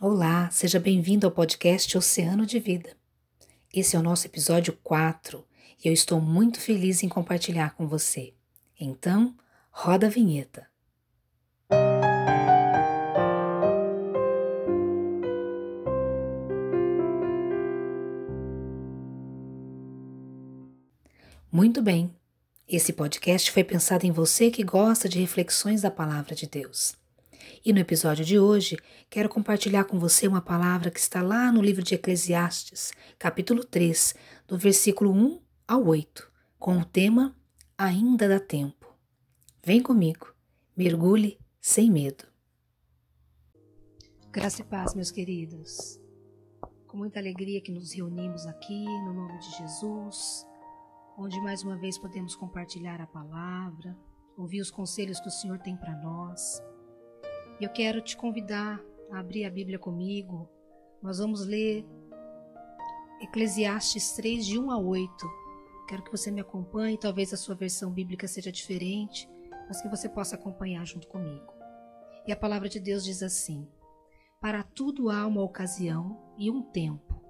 Olá, seja bem-vindo ao podcast Oceano de Vida. Esse é o nosso episódio 4 e eu estou muito feliz em compartilhar com você. Então, roda a vinheta. Muito bem, esse podcast foi pensado em você que gosta de reflexões da Palavra de Deus. E no episódio de hoje, quero compartilhar com você uma palavra que está lá no livro de Eclesiastes, capítulo 3, do versículo 1 ao 8, com o tema Ainda dá tempo. Vem comigo, mergulhe sem medo. Graça e paz, meus queridos. Com muita alegria que nos reunimos aqui no nome de Jesus, onde mais uma vez podemos compartilhar a palavra, ouvir os conselhos que o Senhor tem para nós. E eu quero te convidar a abrir a Bíblia comigo. Nós vamos ler Eclesiastes 3, de 1 a 8. Quero que você me acompanhe, talvez a sua versão bíblica seja diferente, mas que você possa acompanhar junto comigo. E a palavra de Deus diz assim: Para tudo há uma ocasião e um tempo,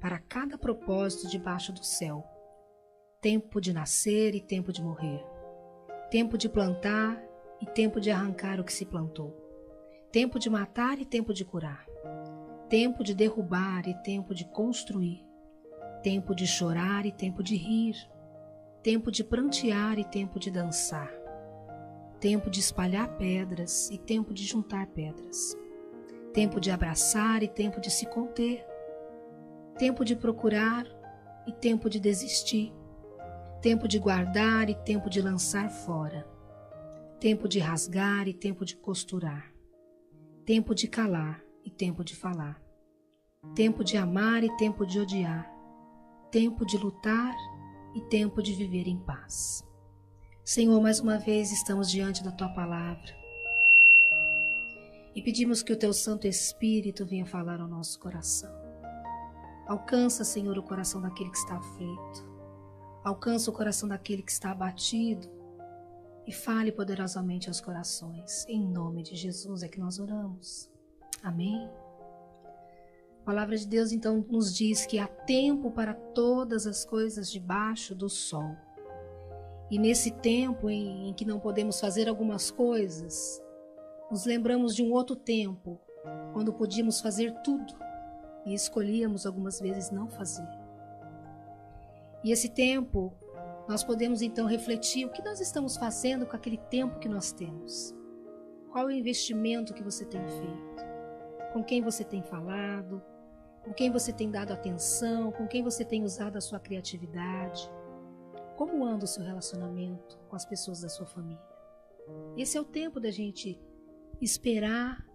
para cada propósito debaixo do céu. Tempo de nascer e tempo de morrer. Tempo de plantar e tempo de arrancar o que se plantou tempo de matar e tempo de curar, tempo de derrubar e tempo de construir, tempo de chorar e tempo de rir, tempo de prantear e tempo de dançar, tempo de espalhar pedras e tempo de juntar pedras, tempo de abraçar e tempo de se conter, tempo de procurar e tempo de desistir, tempo de guardar e tempo de lançar fora, tempo de rasgar e tempo de costurar tempo de calar e tempo de falar, tempo de amar e tempo de odiar, tempo de lutar e tempo de viver em paz. Senhor, mais uma vez estamos diante da tua palavra e pedimos que o teu Santo Espírito venha falar ao nosso coração. Alcança, Senhor, o coração daquele que está aflito. Alcança o coração daquele que está abatido e fale poderosamente aos corações. Em nome de Jesus é que nós oramos. Amém. A palavra de Deus então nos diz que há tempo para todas as coisas debaixo do sol. E nesse tempo em, em que não podemos fazer algumas coisas, nos lembramos de um outro tempo, quando podíamos fazer tudo e escolhíamos algumas vezes não fazer. E esse tempo nós podemos então refletir o que nós estamos fazendo com aquele tempo que nós temos. Qual é o investimento que você tem feito? Com quem você tem falado? Com quem você tem dado atenção? Com quem você tem usado a sua criatividade? Como anda o seu relacionamento com as pessoas da sua família? Esse é o tempo da gente esperar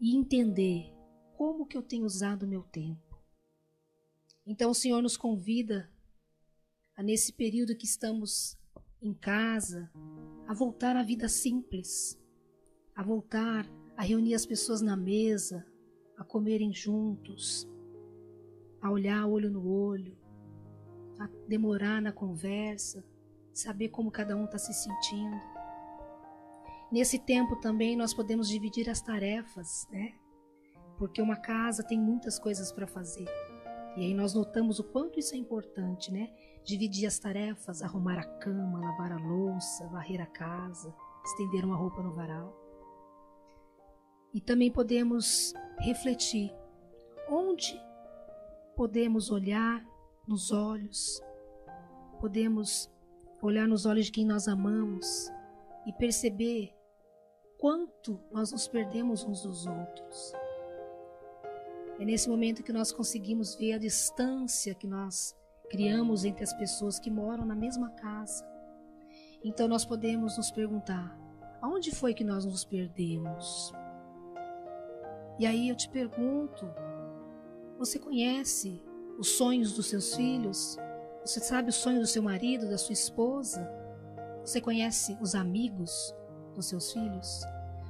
e entender como que eu tenho usado o meu tempo. Então o Senhor nos convida nesse período que estamos em casa, a voltar à vida simples, a voltar a reunir as pessoas na mesa, a comerem juntos, a olhar olho no olho, a demorar na conversa, saber como cada um está se sentindo. Nesse tempo também nós podemos dividir as tarefas, né? Porque uma casa tem muitas coisas para fazer. E aí nós notamos o quanto isso é importante, né? Dividir as tarefas, arrumar a cama, lavar a louça, varrer a casa, estender uma roupa no varal. E também podemos refletir onde podemos olhar nos olhos, podemos olhar nos olhos de quem nós amamos e perceber quanto nós nos perdemos uns dos outros. É nesse momento que nós conseguimos ver a distância que nós criamos entre as pessoas que moram na mesma casa. Então nós podemos nos perguntar: aonde foi que nós nos perdemos? E aí eu te pergunto: você conhece os sonhos dos seus filhos? Você sabe os sonhos do seu marido, da sua esposa? Você conhece os amigos dos seus filhos?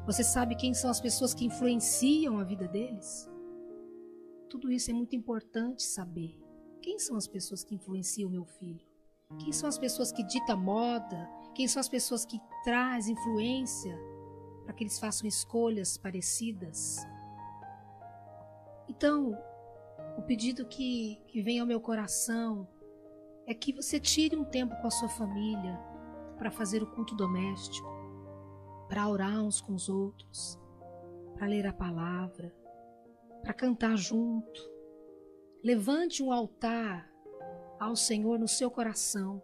Você sabe quem são as pessoas que influenciam a vida deles? Tudo isso é muito importante saber. Quem são as pessoas que influenciam o meu filho? Quem são as pessoas que ditam moda? Quem são as pessoas que trazem influência para que eles façam escolhas parecidas? Então, o pedido que, que vem ao meu coração é que você tire um tempo com a sua família para fazer o culto doméstico, para orar uns com os outros, para ler a palavra, para cantar junto. Levante um altar ao Senhor no seu coração.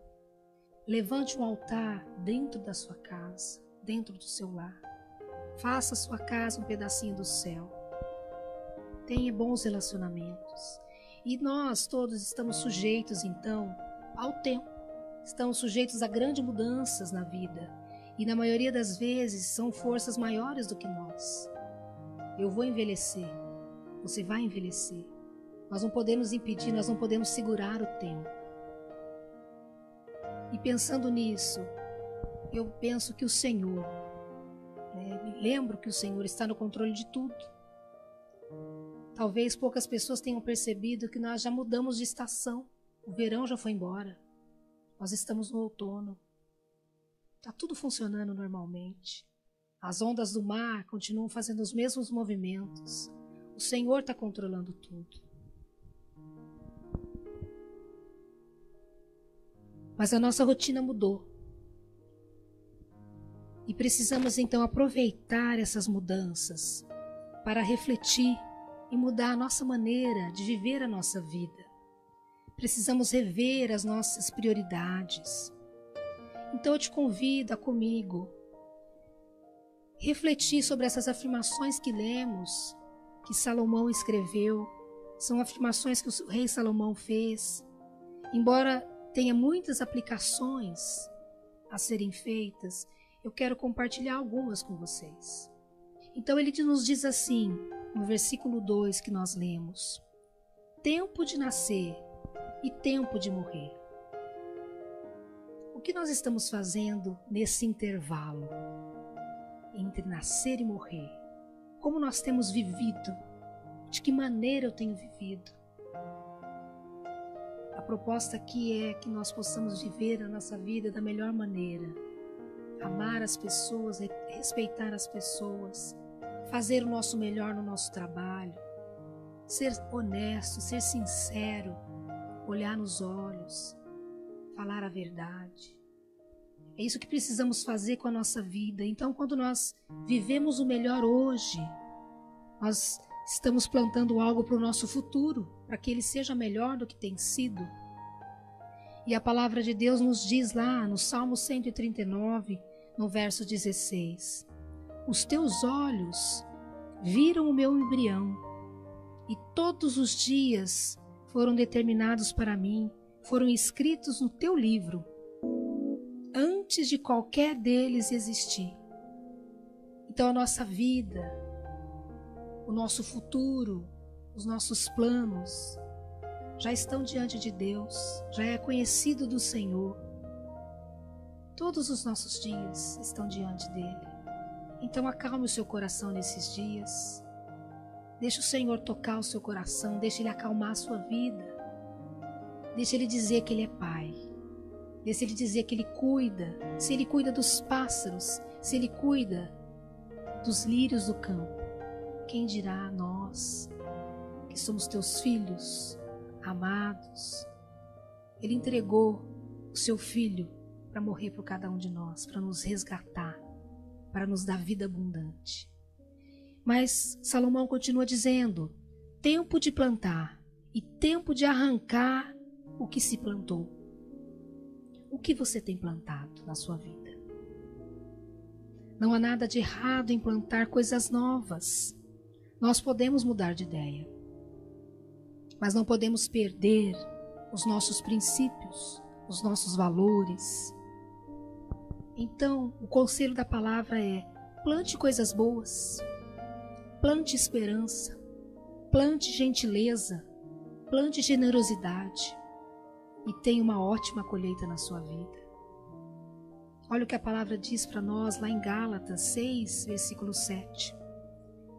Levante um altar dentro da sua casa, dentro do seu lar. Faça a sua casa um pedacinho do céu. Tenha bons relacionamentos. E nós todos estamos sujeitos, então, ao tempo. Estamos sujeitos a grandes mudanças na vida. E na maioria das vezes são forças maiores do que nós. Eu vou envelhecer. Você vai envelhecer. Nós não podemos impedir, nós não podemos segurar o tempo. E pensando nisso, eu penso que o Senhor, né, lembro que o Senhor está no controle de tudo. Talvez poucas pessoas tenham percebido que nós já mudamos de estação. O verão já foi embora. Nós estamos no outono. Está tudo funcionando normalmente. As ondas do mar continuam fazendo os mesmos movimentos. O Senhor está controlando tudo. Mas a nossa rotina mudou. E precisamos então aproveitar essas mudanças para refletir e mudar a nossa maneira de viver a nossa vida. Precisamos rever as nossas prioridades. Então eu te convido a comigo refletir sobre essas afirmações que lemos, que Salomão escreveu. São afirmações que o rei Salomão fez. Embora tenha muitas aplicações a serem feitas, eu quero compartilhar algumas com vocês. Então ele nos diz assim: no versículo 2 que nós lemos: Tempo de nascer e tempo de morrer. O que nós estamos fazendo nesse intervalo entre nascer e morrer? Como nós temos vivido? De que maneira eu tenho vivido? Proposta aqui é que nós possamos viver a nossa vida da melhor maneira. Amar as pessoas, respeitar as pessoas, fazer o nosso melhor no nosso trabalho, ser honesto, ser sincero, olhar nos olhos, falar a verdade. É isso que precisamos fazer com a nossa vida. Então, quando nós vivemos o melhor hoje, nós estamos plantando algo para o nosso futuro, para que ele seja melhor do que tem sido. E a palavra de Deus nos diz lá no Salmo 139, no verso 16: os teus olhos viram o meu embrião, e todos os dias foram determinados para mim, foram escritos no teu livro, antes de qualquer deles existir. Então a nossa vida, o nosso futuro, os nossos planos já estão diante de Deus, já é conhecido do Senhor. Todos os nossos dias estão diante dele. Então acalme o seu coração nesses dias. Deixe o Senhor tocar o seu coração, deixe Ele acalmar a sua vida. Deixe Ele dizer que Ele é Pai. Deixe Ele dizer que Ele cuida. Se Ele cuida dos pássaros, se Ele cuida dos lírios do campo, quem dirá a nós, que somos teus filhos, amados? Ele entregou o seu filho para morrer por cada um de nós, para nos resgatar para nos dar vida abundante. Mas Salomão continua dizendo: tempo de plantar e tempo de arrancar o que se plantou. O que você tem plantado na sua vida? Não há nada de errado em plantar coisas novas. Nós podemos mudar de ideia, mas não podemos perder os nossos princípios, os nossos valores, então, o conselho da palavra é: plante coisas boas, plante esperança, plante gentileza, plante generosidade e tenha uma ótima colheita na sua vida. Olha o que a palavra diz para nós lá em Gálatas 6, versículo 7.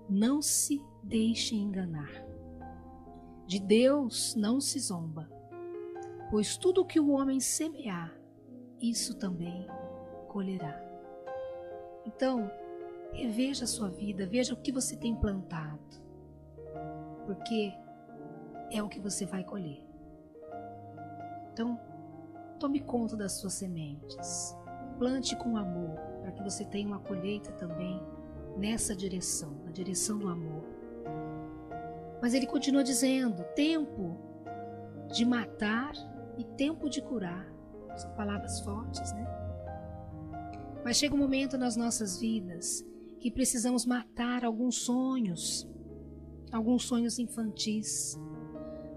Não se deixe enganar. De Deus não se zomba, pois tudo o que o homem semear, isso também colherá. Então, reveja a sua vida, veja o que você tem plantado. porque é o que você vai colher. Então, tome conta das suas sementes. Plante com amor, para que você tenha uma colheita também nessa direção, na direção do amor. Mas ele continua dizendo: tempo de matar e tempo de curar. São palavras fortes, né? Mas chega um momento nas nossas vidas que precisamos matar alguns sonhos, alguns sonhos infantis,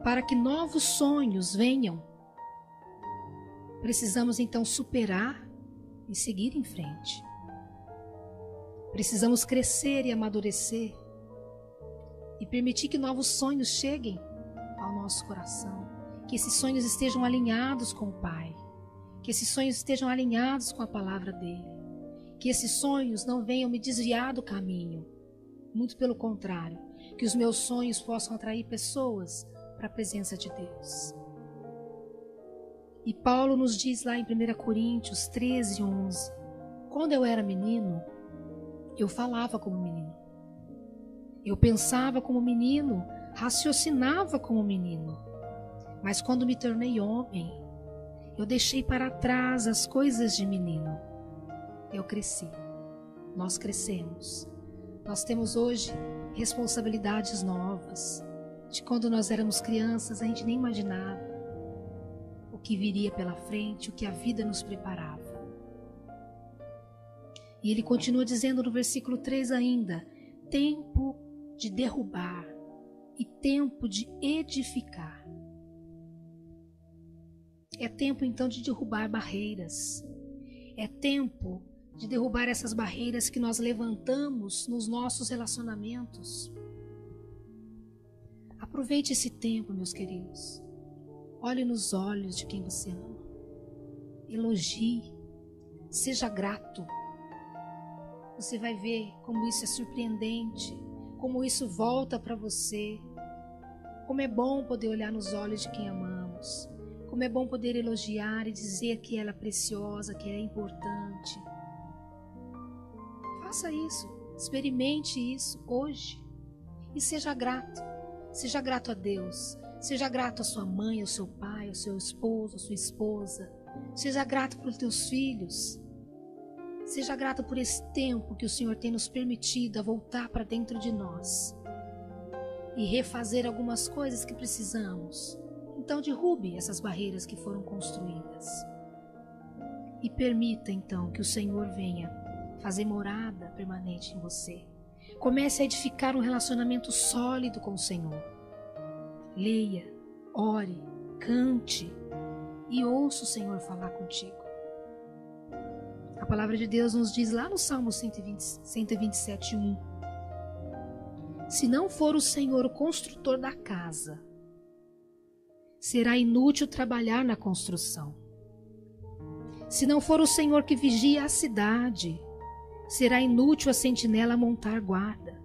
para que novos sonhos venham. Precisamos então superar e seguir em frente. Precisamos crescer e amadurecer e permitir que novos sonhos cheguem ao nosso coração, que esses sonhos estejam alinhados com o Pai, que esses sonhos estejam alinhados com a palavra dele, que esses sonhos não venham me desviar do caminho, muito pelo contrário, que os meus sonhos possam atrair pessoas para a presença de Deus. E Paulo nos diz lá em 1 Coríntios 13, 11: Quando eu era menino, eu falava como menino. Eu pensava como menino, raciocinava como menino. Mas quando me tornei homem, eu deixei para trás as coisas de menino. Eu cresci. Nós crescemos. Nós temos hoje responsabilidades novas. De quando nós éramos crianças, a gente nem imaginava o que viria pela frente, o que a vida nos preparava. E ele continua dizendo no versículo 3 ainda: tempo de derrubar e tempo de edificar. É tempo então de derrubar barreiras. É tempo de derrubar essas barreiras que nós levantamos nos nossos relacionamentos. Aproveite esse tempo, meus queridos. Olhe nos olhos de quem você ama. Elogie. Seja grato. Você vai ver como isso é surpreendente, como isso volta para você. Como é bom poder olhar nos olhos de quem amamos. Como é bom poder elogiar e dizer que ela é preciosa, que é importante. Faça isso. Experimente isso hoje. E seja grato. Seja grato a Deus. Seja grato à sua mãe, ao seu pai, ao seu esposo, à sua esposa. Seja grato pelos teus filhos. Seja grato por esse tempo que o Senhor tem nos permitido a voltar para dentro de nós e refazer algumas coisas que precisamos. Então, derrube essas barreiras que foram construídas e permita então que o Senhor venha fazer morada permanente em você. Comece a edificar um relacionamento sólido com o Senhor. Leia, ore, cante e ouça o Senhor falar contigo. Palavra de Deus nos diz lá no Salmo 120, 127, 1. Se não for o Senhor o construtor da casa, será inútil trabalhar na construção. Se não for o Senhor que vigia a cidade, será inútil a sentinela montar guarda.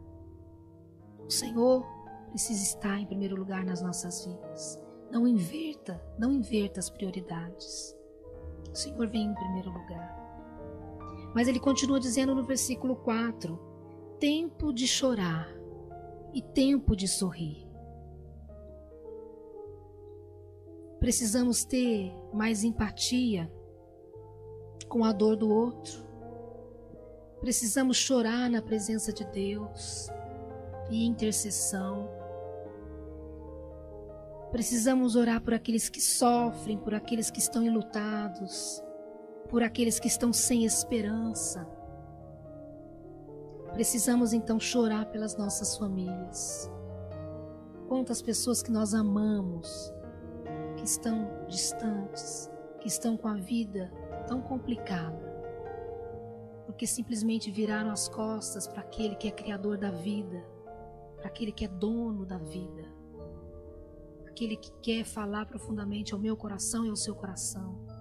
O Senhor precisa estar em primeiro lugar nas nossas vidas. Não inverta, não inverta as prioridades. O Senhor vem em primeiro lugar. Mas ele continua dizendo no versículo 4: tempo de chorar e tempo de sorrir. Precisamos ter mais empatia com a dor do outro Precisamos chorar na presença de Deus e intercessão. Precisamos orar por aqueles que sofrem, por aqueles que estão enlutados, por aqueles que estão sem esperança. Precisamos então chorar pelas nossas famílias. Quantas pessoas que nós amamos, que estão distantes, que estão com a vida tão complicada porque simplesmente viraram as costas para aquele que é criador da vida, para aquele que é dono da vida, aquele que quer falar profundamente ao meu coração e ao seu coração.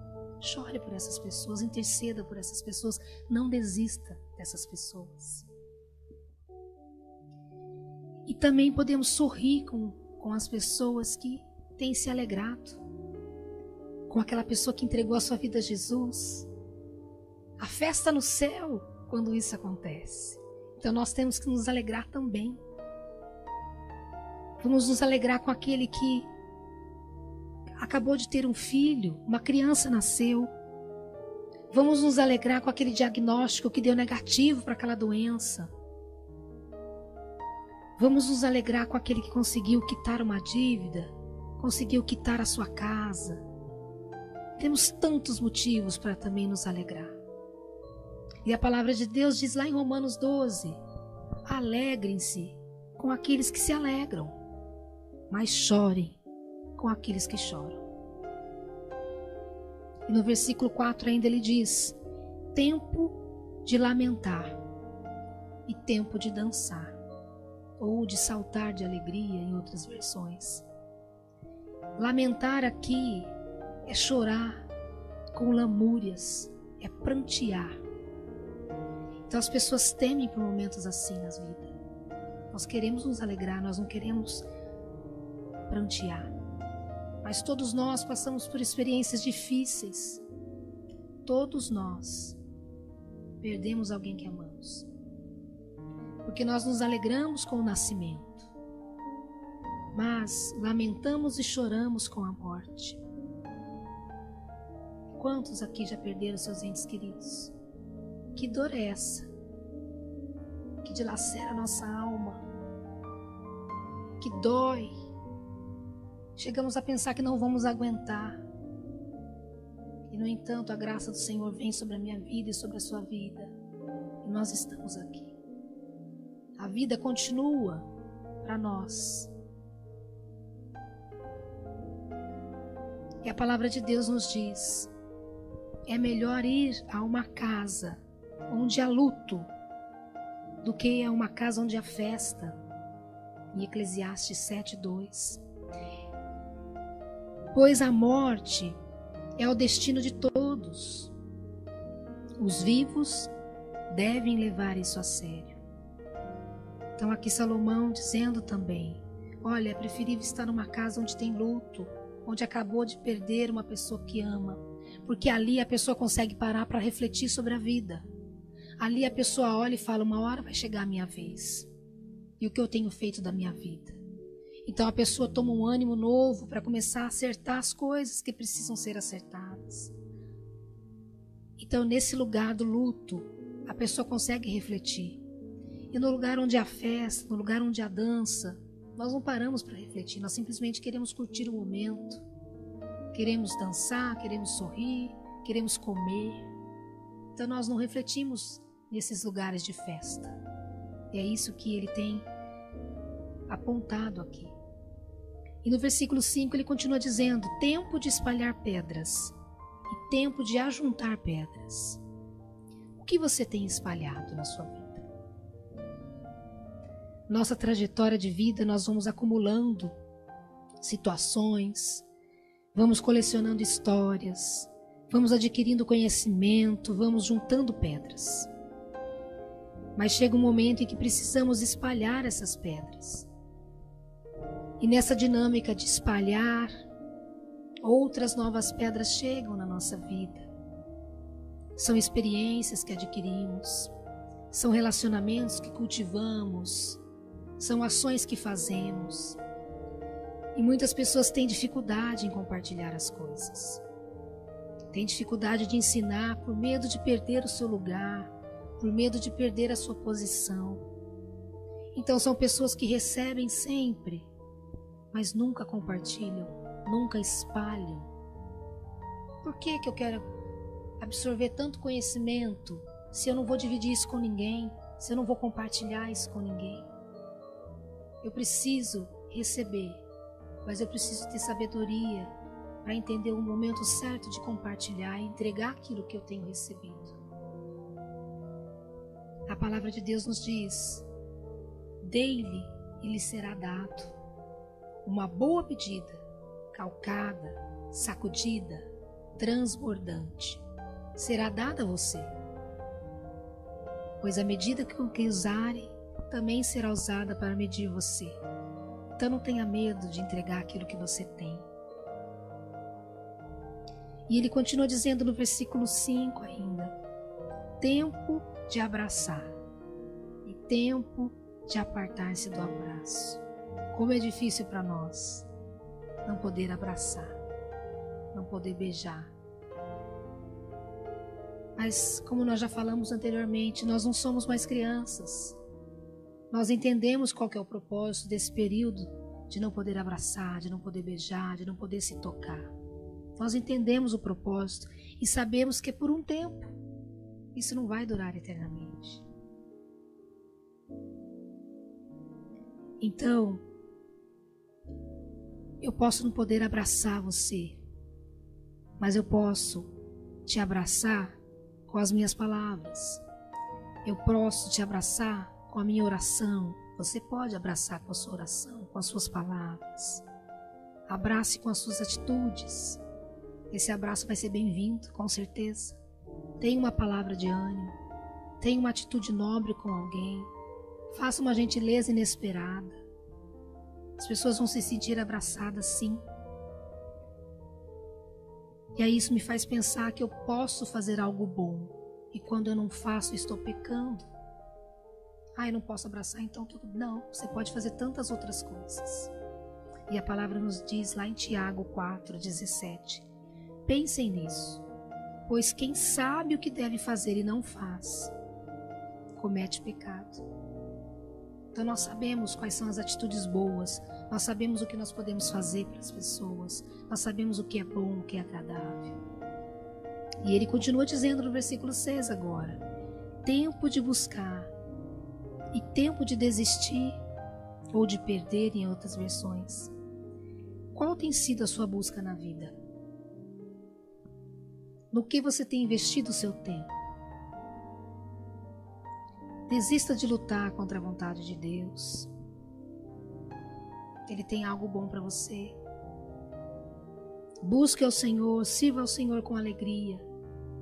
Chore por essas pessoas, interceda por essas pessoas, não desista dessas pessoas. E também podemos sorrir com, com as pessoas que têm se alegrado, com aquela pessoa que entregou a sua vida a Jesus, a festa no céu quando isso acontece. Então nós temos que nos alegrar também. Vamos nos alegrar com aquele que acabou de ter um filho, uma criança nasceu. Vamos nos alegrar com aquele diagnóstico que deu negativo para aquela doença. Vamos nos alegrar com aquele que conseguiu quitar uma dívida, conseguiu quitar a sua casa. Temos tantos motivos para também nos alegrar. E a palavra de Deus diz lá em Romanos 12: Alegrem-se com aqueles que se alegram, mas chorem com aqueles que choram. E no versículo 4 ainda ele diz: Tempo de lamentar e tempo de dançar, ou de saltar de alegria em outras versões. Lamentar aqui é chorar com lamúrias, é prantear. Então as pessoas temem por momentos assim nas vidas. Nós queremos nos alegrar, nós não queremos prantear. Mas todos nós passamos por experiências difíceis. Todos nós perdemos alguém que amamos. Porque nós nos alegramos com o nascimento, mas lamentamos e choramos com a morte. Quantos aqui já perderam seus entes queridos? Que dor é essa? Que dilacera a nossa alma, que dói. Chegamos a pensar que não vamos aguentar. E, no entanto, a graça do Senhor vem sobre a minha vida e sobre a sua vida. E nós estamos aqui. A vida continua para nós. E a palavra de Deus nos diz: é melhor ir a uma casa onde há luto do que a uma casa onde há festa. Em Eclesiastes 7:2. Pois a morte é o destino de todos. Os vivos devem levar isso a sério. Então aqui Salomão dizendo também: olha, é preferível estar numa casa onde tem luto, onde acabou de perder uma pessoa que ama, porque ali a pessoa consegue parar para refletir sobre a vida. Ali a pessoa olha e fala: uma hora vai chegar a minha vez. E o que eu tenho feito da minha vida? Então a pessoa toma um ânimo novo para começar a acertar as coisas que precisam ser acertadas. Então, nesse lugar do luto, a pessoa consegue refletir. E no lugar onde há festa, no lugar onde há dança, nós não paramos para refletir, nós simplesmente queremos curtir o momento. Queremos dançar, queremos sorrir, queremos comer. Então nós não refletimos nesses lugares de festa. E é isso que ele tem apontado aqui. E no versículo 5 ele continua dizendo: tempo de espalhar pedras e tempo de ajuntar pedras. O que você tem espalhado na sua vida? Nossa trajetória de vida, nós vamos acumulando situações, vamos colecionando histórias, vamos adquirindo conhecimento, vamos juntando pedras. Mas chega um momento em que precisamos espalhar essas pedras. E nessa dinâmica de espalhar, outras novas pedras chegam na nossa vida. São experiências que adquirimos, são relacionamentos que cultivamos, são ações que fazemos. E muitas pessoas têm dificuldade em compartilhar as coisas. Têm dificuldade de ensinar por medo de perder o seu lugar, por medo de perder a sua posição. Então são pessoas que recebem sempre, mas nunca compartilham, nunca espalham. Por que, que eu quero absorver tanto conhecimento se eu não vou dividir isso com ninguém, se eu não vou compartilhar isso com ninguém? Eu preciso receber, mas eu preciso ter sabedoria para entender o momento certo de compartilhar e entregar aquilo que eu tenho recebido. A palavra de Deus nos diz: dele e lhe será dado uma boa medida, calcada, sacudida, transbordante, será dada a você. Pois a medida com que usarem, também será usada para medir você. Então não tenha medo de entregar aquilo que você tem. E ele continua dizendo no versículo 5 ainda: tempo de abraçar e tempo de apartar-se do abraço. Como é difícil para nós não poder abraçar, não poder beijar. Mas, como nós já falamos anteriormente, nós não somos mais crianças. Nós entendemos qual é o propósito desse período de não poder abraçar, de não poder beijar, de não poder se tocar. Nós entendemos o propósito e sabemos que é por um tempo. Isso não vai durar eternamente. Então, eu posso não poder abraçar você, mas eu posso te abraçar com as minhas palavras. Eu posso te abraçar com a minha oração. Você pode abraçar com a sua oração, com as suas palavras. Abrace com as suas atitudes. Esse abraço vai ser bem-vindo, com certeza. Tenha uma palavra de ânimo. Tenha uma atitude nobre com alguém. Faça uma gentileza inesperada. As pessoas vão se sentir abraçadas sim. E aí isso me faz pensar que eu posso fazer algo bom. E quando eu não faço, estou pecando. Ah, eu não posso abraçar, então tudo. Não, você pode fazer tantas outras coisas. E a palavra nos diz lá em Tiago 4, 17: Pensem nisso, pois quem sabe o que deve fazer e não faz, comete pecado. Então nós sabemos quais são as atitudes boas, nós sabemos o que nós podemos fazer para as pessoas, nós sabemos o que é bom, o que é agradável. E ele continua dizendo no versículo 6 agora: tempo de buscar e tempo de desistir ou de perder em outras versões. Qual tem sido a sua busca na vida? No que você tem investido o seu tempo? Desista de lutar contra a vontade de Deus. Ele tem algo bom para você. Busque ao Senhor, sirva ao Senhor com alegria.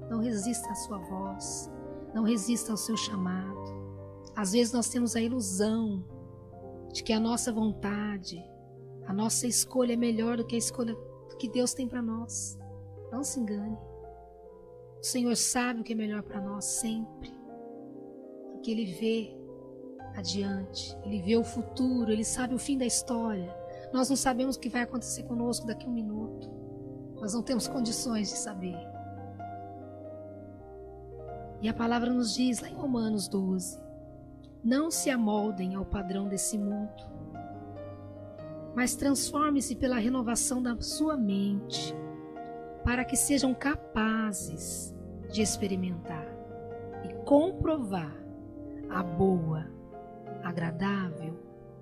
Não resista à sua voz, não resista ao seu chamado. Às vezes nós temos a ilusão de que a nossa vontade, a nossa escolha é melhor do que a escolha que Deus tem para nós. Não se engane. O Senhor sabe o que é melhor para nós sempre. Porque Ele vê adiante, Ele vê o futuro, Ele sabe o fim da história. Nós não sabemos o que vai acontecer conosco daqui a um minuto. Nós não temos condições de saber. E a palavra nos diz lá em Romanos 12: não se amoldem ao padrão desse mundo, mas transforme-se pela renovação da sua mente, para que sejam capazes de experimentar e comprovar a boa, agradável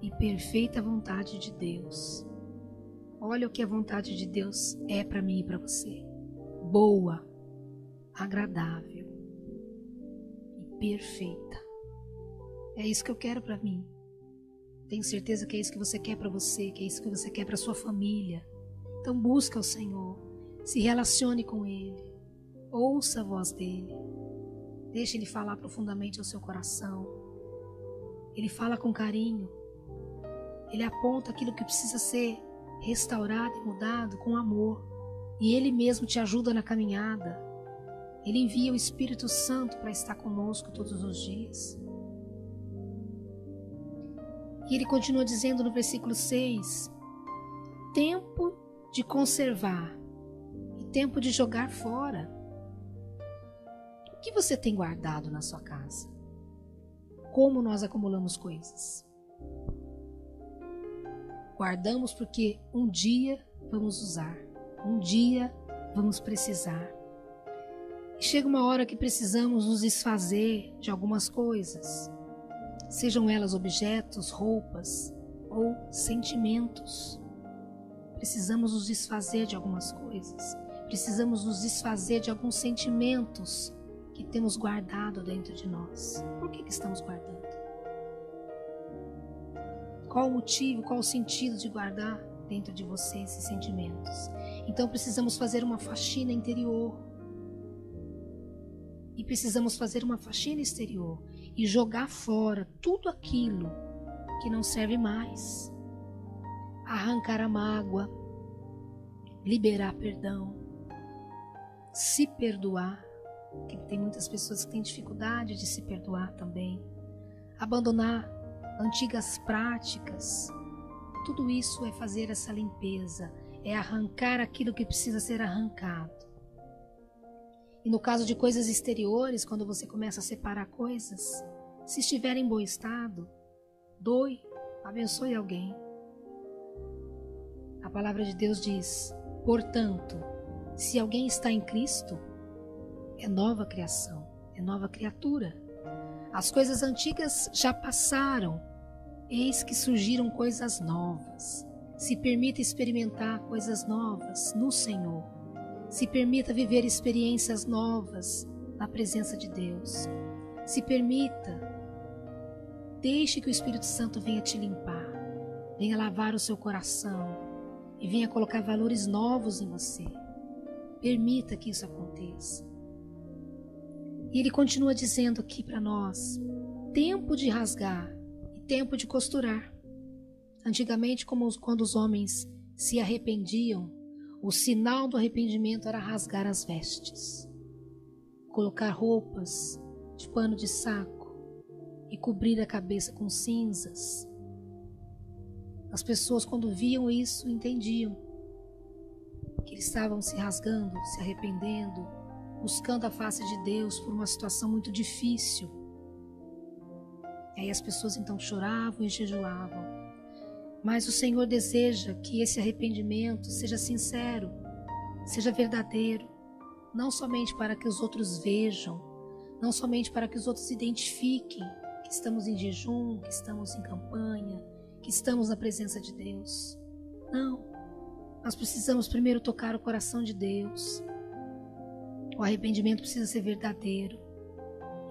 e perfeita vontade de Deus. Olha o que a vontade de Deus é para mim e para você: boa, agradável e perfeita. É isso que eu quero para mim. Tenho certeza que é isso que você quer para você, que é isso que você quer para sua família. Então busca o Senhor, se relacione com Ele, ouça a voz dele, deixe Ele falar profundamente ao seu coração. Ele fala com carinho, Ele aponta aquilo que precisa ser restaurado e mudado com amor, e Ele mesmo te ajuda na caminhada. Ele envia o Espírito Santo para estar conosco todos os dias. E ele continua dizendo no versículo 6: tempo de conservar e tempo de jogar fora. O que você tem guardado na sua casa? Como nós acumulamos coisas? Guardamos porque um dia vamos usar, um dia vamos precisar. E chega uma hora que precisamos nos desfazer de algumas coisas sejam elas objetos, roupas ou sentimentos. Precisamos nos desfazer de algumas coisas, precisamos nos desfazer de alguns sentimentos que temos guardado dentro de nós. Por que, que estamos guardando? Qual o motivo, qual o sentido de guardar dentro de você esses sentimentos? Então precisamos fazer uma faxina interior. E precisamos fazer uma faxina exterior e jogar fora tudo aquilo que não serve mais. Arrancar a mágoa, liberar perdão, se perdoar, porque tem muitas pessoas que têm dificuldade de se perdoar também. Abandonar antigas práticas Tudo isso é fazer essa limpeza, é arrancar aquilo que precisa ser arrancado. E no caso de coisas exteriores, quando você começa a separar coisas, se estiver em bom estado, doe, abençoe alguém. A palavra de Deus diz: portanto, se alguém está em Cristo, é nova criação, é nova criatura. As coisas antigas já passaram, eis que surgiram coisas novas. Se permita experimentar coisas novas no Senhor. Se permita viver experiências novas na presença de Deus. Se permita, deixe que o Espírito Santo venha te limpar, venha lavar o seu coração e venha colocar valores novos em você. Permita que isso aconteça. E ele continua dizendo aqui para nós: tempo de rasgar e tempo de costurar. Antigamente, como quando os homens se arrependiam, o sinal do arrependimento era rasgar as vestes, colocar roupas de pano de saco e cobrir a cabeça com cinzas. As pessoas, quando viam isso, entendiam que eles estavam se rasgando, se arrependendo, buscando a face de Deus por uma situação muito difícil. E aí as pessoas então choravam e jejuavam. Mas o Senhor deseja que esse arrependimento seja sincero, seja verdadeiro, não somente para que os outros vejam, não somente para que os outros identifiquem que estamos em jejum, que estamos em campanha, que estamos na presença de Deus. Não. Nós precisamos primeiro tocar o coração de Deus, o arrependimento precisa ser verdadeiro.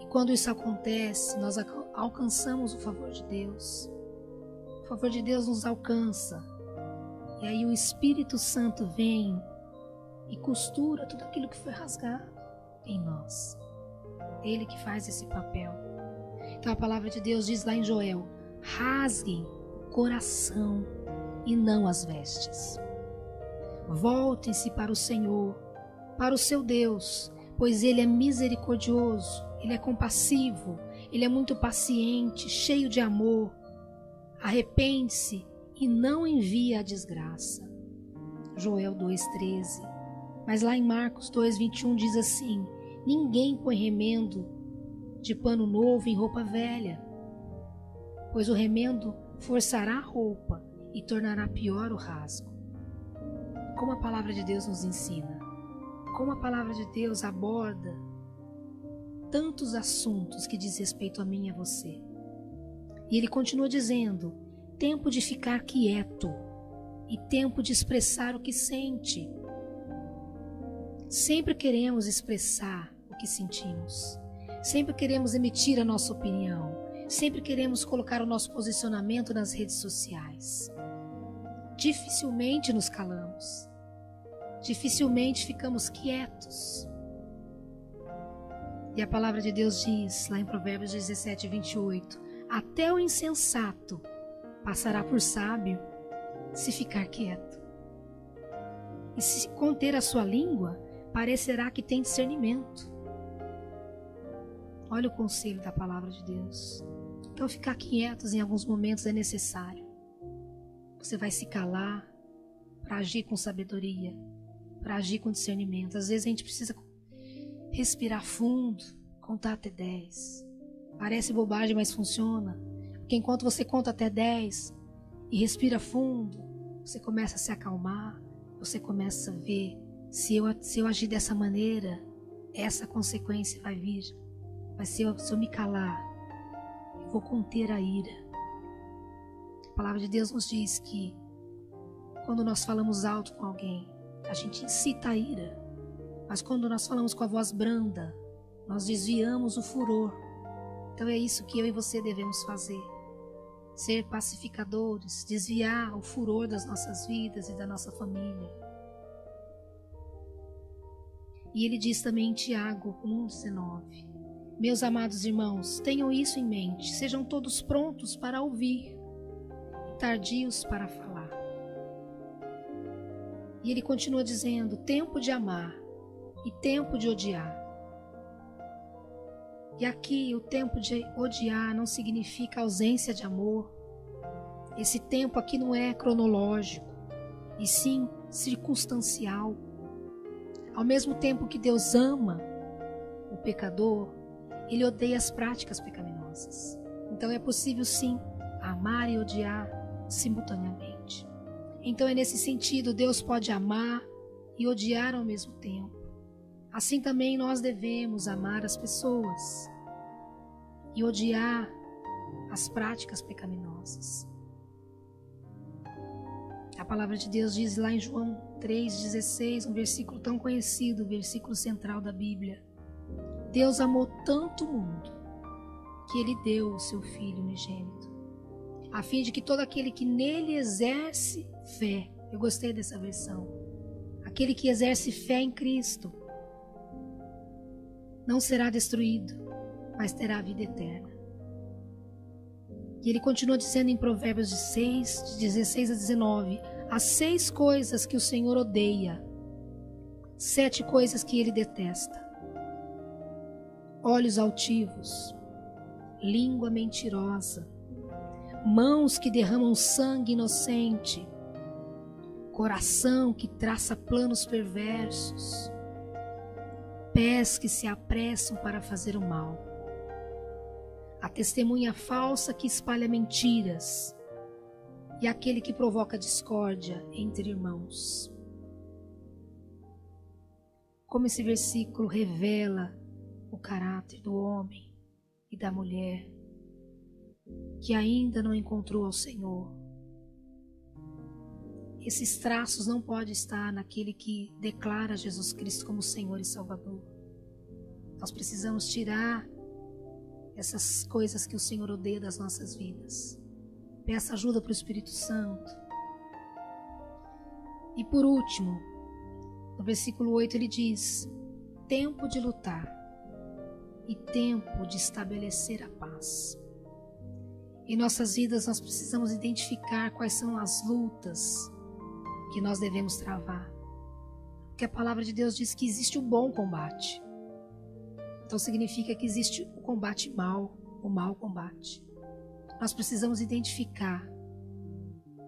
E quando isso acontece, nós alcançamos o favor de Deus. O favor de Deus nos alcança. E aí o Espírito Santo vem e costura tudo aquilo que foi rasgado em nós. Ele que faz esse papel. Então a palavra de Deus diz lá em Joel: rasguem o coração e não as vestes. Voltem-se para o Senhor para o seu Deus, pois ele é misericordioso, ele é compassivo, ele é muito paciente, cheio de amor. Arrepende-se e não envia a desgraça. Joel 2,13. Mas lá em Marcos 2,21 diz assim: Ninguém põe remendo de pano novo em roupa velha, pois o remendo forçará a roupa e tornará pior o rasgo. Como a palavra de Deus nos ensina como a palavra de Deus aborda tantos assuntos que diz respeito a mim e a você. E ele continua dizendo: tempo de ficar quieto e tempo de expressar o que sente. Sempre queremos expressar o que sentimos. Sempre queremos emitir a nossa opinião. Sempre queremos colocar o nosso posicionamento nas redes sociais. Dificilmente nos calamos dificilmente ficamos quietos. E a palavra de Deus diz, lá em Provérbios 17, 28, até o insensato passará por sábio se ficar quieto. E se conter a sua língua, parecerá que tem discernimento. Olha o conselho da palavra de Deus. Então, ficar quietos em alguns momentos é necessário. Você vai se calar para agir com sabedoria, para agir com discernimento. Às vezes a gente precisa respirar fundo, contar até 10. Parece bobagem, mas funciona. Porque enquanto você conta até 10 e respira fundo, você começa a se acalmar, você começa a ver se eu, se eu agir dessa maneira, essa consequência vai vir. Vai ser se eu me calar, eu vou conter a ira. A palavra de Deus nos diz que quando nós falamos alto com alguém, a gente incita a ira. Mas quando nós falamos com a voz branda, nós desviamos o furor. Então é isso que eu e você devemos fazer. Ser pacificadores, desviar o furor das nossas vidas e da nossa família. E ele diz também em Tiago 1,19: Meus amados irmãos, tenham isso em mente, sejam todos prontos para ouvir tardios para falar e ele continua dizendo: tempo de amar e tempo de odiar. E aqui o tempo de odiar não significa ausência de amor. Esse tempo aqui não é cronológico, e sim circunstancial. Ao mesmo tempo que Deus ama o pecador, ele odeia as práticas pecaminosas. Então é possível sim amar e odiar simultaneamente. Então é nesse sentido, Deus pode amar e odiar ao mesmo tempo. Assim também nós devemos amar as pessoas e odiar as práticas pecaminosas. A palavra de Deus diz lá em João 3,16, um versículo tão conhecido, o versículo central da Bíblia. Deus amou tanto o mundo que ele deu o seu Filho unigênito, a fim de que todo aquele que nele exerce fé, eu gostei dessa versão, aquele que exerce fé em Cristo, não será destruído, mas terá vida eterna. E ele continua dizendo em Provérbios de 6, de 16 a 19: As seis coisas que o Senhor odeia, sete coisas que ele detesta: olhos altivos, língua mentirosa, mãos que derramam sangue inocente, coração que traça planos perversos, pés que se apressam para fazer o mal a testemunha falsa que espalha mentiras e aquele que provoca discórdia entre irmãos. Como esse versículo revela o caráter do homem e da mulher que ainda não encontrou ao Senhor. Esses traços não podem estar naquele que declara Jesus Cristo como Senhor e Salvador. Nós precisamos tirar essas coisas que o Senhor odeia das nossas vidas. Peça ajuda para o Espírito Santo. E por último, no versículo 8 ele diz: tempo de lutar e tempo de estabelecer a paz. Em nossas vidas nós precisamos identificar quais são as lutas que nós devemos travar. Porque a palavra de Deus diz que existe o bom combate. Então significa que existe o combate mal, o mal combate. Nós precisamos identificar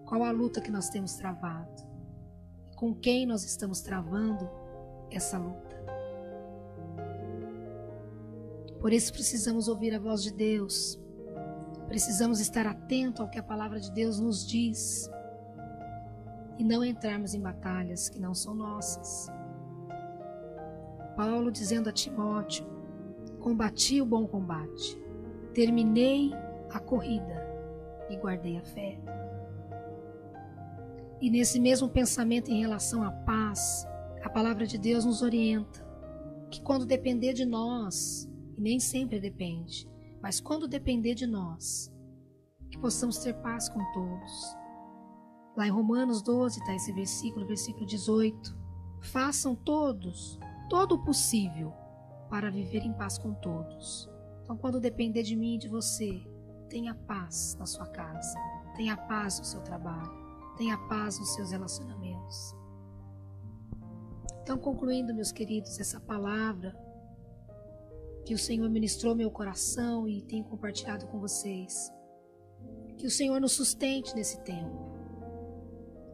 qual a luta que nós temos travado, com quem nós estamos travando essa luta. Por isso precisamos ouvir a voz de Deus. Precisamos estar atento ao que a palavra de Deus nos diz e não entrarmos em batalhas que não são nossas. Paulo dizendo a Timóteo: Combati o bom combate, terminei a corrida e guardei a fé. E nesse mesmo pensamento em relação à paz, a palavra de Deus nos orienta que quando depender de nós, e nem sempre depende, mas quando depender de nós, que possamos ter paz com todos. Lá em Romanos 12 está esse versículo, versículo 18. Façam todos, todo o possível para viver em paz com todos. Então, quando depender de mim e de você, tenha paz na sua casa, tenha paz no seu trabalho, tenha paz nos seus relacionamentos. Então, concluindo, meus queridos, essa palavra que o Senhor ministrou meu coração e tenho compartilhado com vocês. Que o Senhor nos sustente nesse tempo.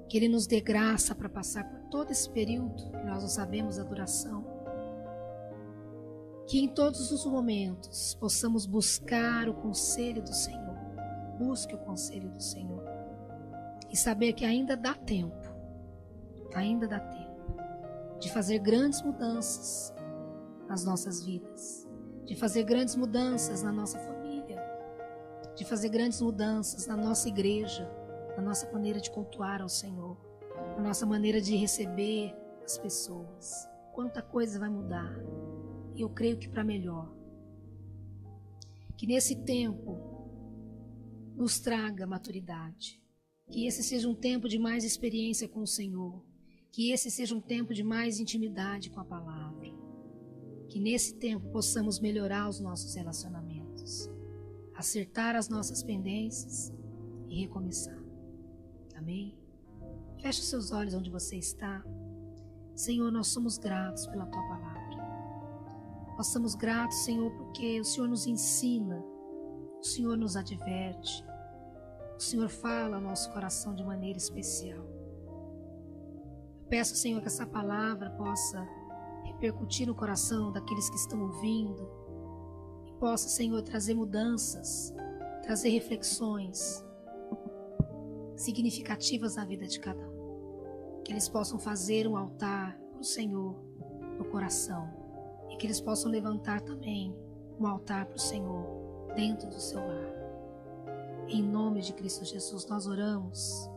Que Ele nos dê graça para passar por todo esse período que nós não sabemos a duração que em todos os momentos possamos buscar o conselho do Senhor. Busque o conselho do Senhor. E saber que ainda dá tempo, ainda dá tempo de fazer grandes mudanças nas nossas vidas, de fazer grandes mudanças na nossa família, de fazer grandes mudanças na nossa igreja, na nossa maneira de cultuar ao Senhor, na nossa maneira de receber as pessoas. Quanta coisa vai mudar e eu creio que para melhor. Que nesse tempo nos traga maturidade. Que esse seja um tempo de mais experiência com o Senhor. Que esse seja um tempo de mais intimidade com a palavra. Que nesse tempo possamos melhorar os nossos relacionamentos, acertar as nossas pendências e recomeçar. Amém? Feche os seus olhos onde você está. Senhor, nós somos gratos pela tua palavra. Nós somos gratos, Senhor, porque o Senhor nos ensina, o Senhor nos adverte. o Senhor fala ao nosso coração de maneira especial. Eu peço, Senhor, que essa palavra possa repercutir no coração daqueles que estão ouvindo e possa, Senhor, trazer mudanças, trazer reflexões significativas na vida de cada um. Que eles possam fazer um altar para o Senhor no coração e que eles possam levantar também um altar para o Senhor dentro do seu lar. Em nome de Cristo Jesus, nós oramos